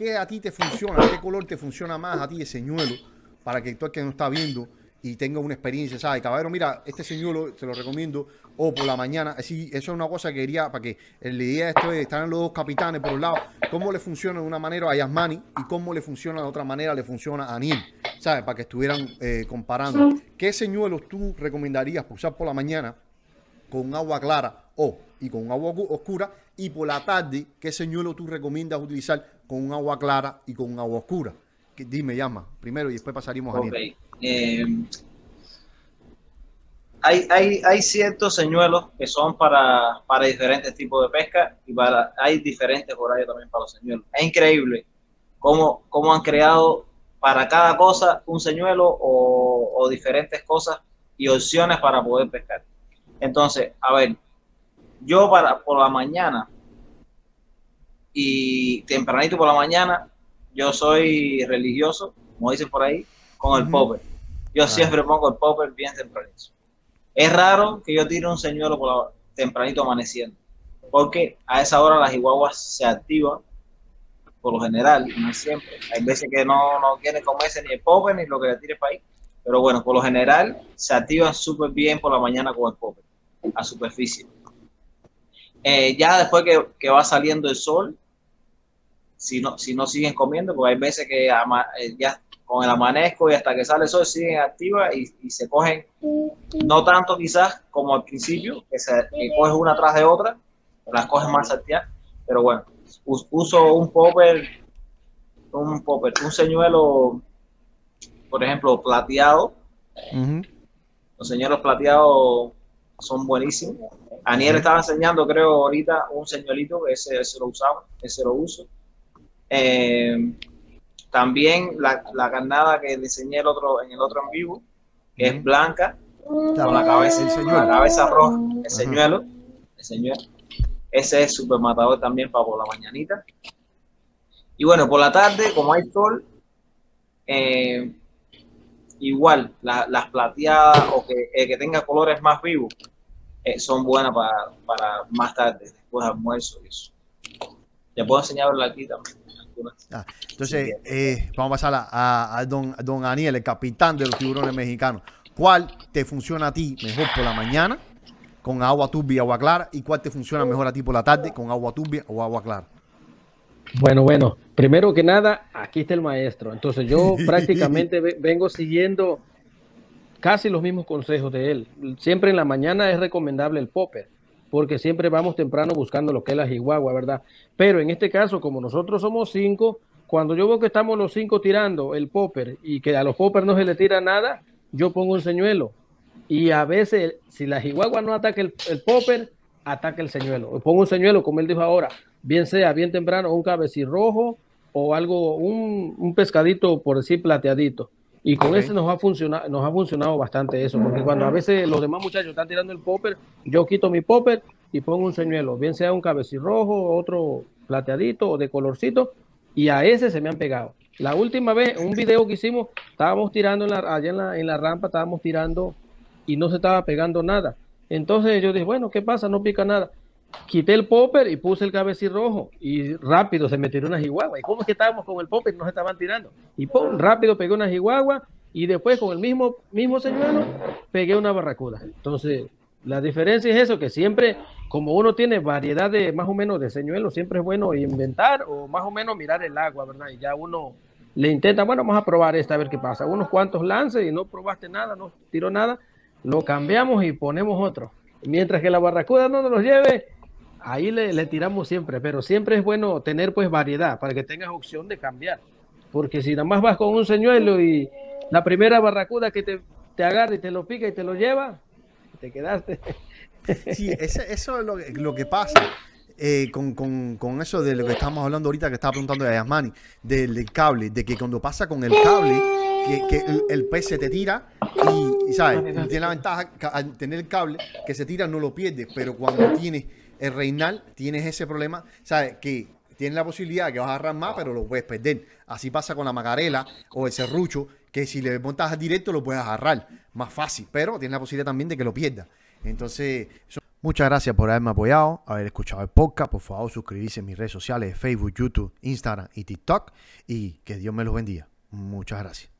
¿qué a ti te funciona? ¿Qué color te funciona más a ti el señuelo? Para que tú el que no está viendo y tenga una experiencia, ¿sabes? Caballero, mira, este señuelo te lo recomiendo, o por la mañana, así, eso es una cosa que quería, para que la idea de esto es, están los dos capitanes por un lado, cómo le funciona de una manera a Yasmani y cómo le funciona de otra manera, le funciona a Aniel, ¿sabes? Para que estuvieran eh, comparando. ¿Qué señuelos tú recomendarías usar por la mañana con agua clara o y con agua oscura? Y por la tarde, ¿qué señuelo tú recomiendas utilizar con un agua clara y con un agua oscura? Que, dime, llama, primero y después pasaríamos a Aniel. Eh, hay, hay, hay, ciertos señuelos que son para, para, diferentes tipos de pesca y para, hay diferentes horarios también para los señuelos. Es increíble cómo, cómo han creado para cada cosa un señuelo o, o, diferentes cosas y opciones para poder pescar. Entonces, a ver, yo para por la mañana y tempranito por la mañana, yo soy religioso, como dicen por ahí, con el popper. Yo siempre pongo el popper bien tempranito. Es raro que yo tire un señuelo por la, tempranito amaneciendo, porque a esa hora las iguaguas se activan, por lo general, no siempre. Hay veces que no, no quieren comerse ni el popper ni lo que le tire para ahí, pero bueno, por lo general se activan súper bien por la mañana con el popper, a superficie. Eh, ya después que, que, va saliendo el sol, si no, si no siguen comiendo, porque hay veces que eh, ya con el amanezco y hasta que sale el sol siguen activas y, y, se cogen, no tanto quizás como al principio, que se que coges una tras de otra, las coges más salteadas, pero bueno, uso un popper, un popper, un señuelo, por ejemplo, plateado. Uh -huh. Los señuelos plateados son buenísimos. Aniel estaba enseñando, creo, ahorita un señuelito, ese, ese lo usaba, ese lo uso. Eh, también la, la, carnada que diseñé el otro, en el otro en vivo, que es blanca, con la cabeza, el señuelo. la cabeza roja, el señuelo, el señuelo. Ese es super matador también para por la mañanita. Y bueno, por la tarde, como hay sol, eh, igual la, las plateadas o que, eh, que tenga colores más vivos eh, son buenas para, para, más tarde, después de almuerzo y eso. Ya puedo enseñarlo aquí también. Ah, entonces, eh, vamos a pasar a, a, a, don, a don Aniel, el capitán de los tiburones mexicanos. ¿Cuál te funciona a ti mejor por la mañana con agua turbia y agua clara? ¿Y cuál te funciona mejor a ti por la tarde con agua turbia o agua clara? Bueno, bueno, primero que nada, aquí está el maestro. Entonces yo prácticamente vengo siguiendo casi los mismos consejos de él. Siempre en la mañana es recomendable el popper, porque siempre vamos temprano buscando lo que es la jiguagua, ¿verdad? Pero en este caso, como nosotros somos cinco, cuando yo veo que estamos los cinco tirando el popper y que a los popper no se le tira nada, yo pongo un señuelo. Y a veces, si la jiguagua no ataca el, el popper, ataca el señuelo. Pongo un señuelo, como él dijo ahora, bien sea bien temprano, un cabecirrojo o algo, un, un pescadito, por decir, plateadito. Y con okay. ese nos ha, funcionado, nos ha funcionado bastante eso, porque cuando a veces los demás muchachos están tirando el popper, yo quito mi popper y pongo un señuelo, bien sea un cabecirrojo, otro plateadito o de colorcito, y a ese se me han pegado. La última vez, un video que hicimos, estábamos tirando en la, allá en la, en la rampa, estábamos tirando y no se estaba pegando nada. Entonces yo dije, bueno, ¿qué pasa? No pica nada. Quité el popper y puse el cabecirrojo y rápido se me tiró una jiguagua. ¿Y cómo es que estábamos con el popper? No se estaban tirando. Y pum, rápido pegué una jiguagua y después con el mismo, mismo señuelo pegué una barracuda. Entonces, la diferencia es eso, que siempre, como uno tiene variedad de más o menos de señuelos, siempre es bueno inventar o más o menos mirar el agua, ¿verdad? Y ya uno le intenta, bueno, vamos a probar esta a ver qué pasa. Unos cuantos lances y no probaste nada, no tiró nada, lo cambiamos y ponemos otro. Mientras que la barracuda no nos lleve, ahí le, le, tiramos siempre, pero siempre es bueno tener pues variedad para que tengas opción de cambiar. Porque si nada más vas con un señuelo y la primera barracuda que te, te agarra y te lo pica y te lo lleva, te quedaste. Sí, ese, eso es lo, lo que pasa. Eh, con, con, con, eso de lo que estamos hablando ahorita que estaba preguntando de Yasmani, del, cable, de que cuando pasa con el cable, que, el, pez se te tira y, ¿sabes? Tiene la ventaja al tener el cable que se tira no lo pierdes, pero cuando tienes el reinal, tienes ese problema, ¿sabes? Que tienes la posibilidad que vas a agarrar más, pero lo puedes perder. Así pasa con la magarela o el serrucho, que si le montas directo lo puedes agarrar más fácil, pero tienes la posibilidad también de que lo pierdas. Entonces, Muchas gracias por haberme apoyado, haber escuchado el podcast. Por favor, suscribirse en mis redes sociales, Facebook, YouTube, Instagram y TikTok. Y que Dios me los bendiga. Muchas gracias.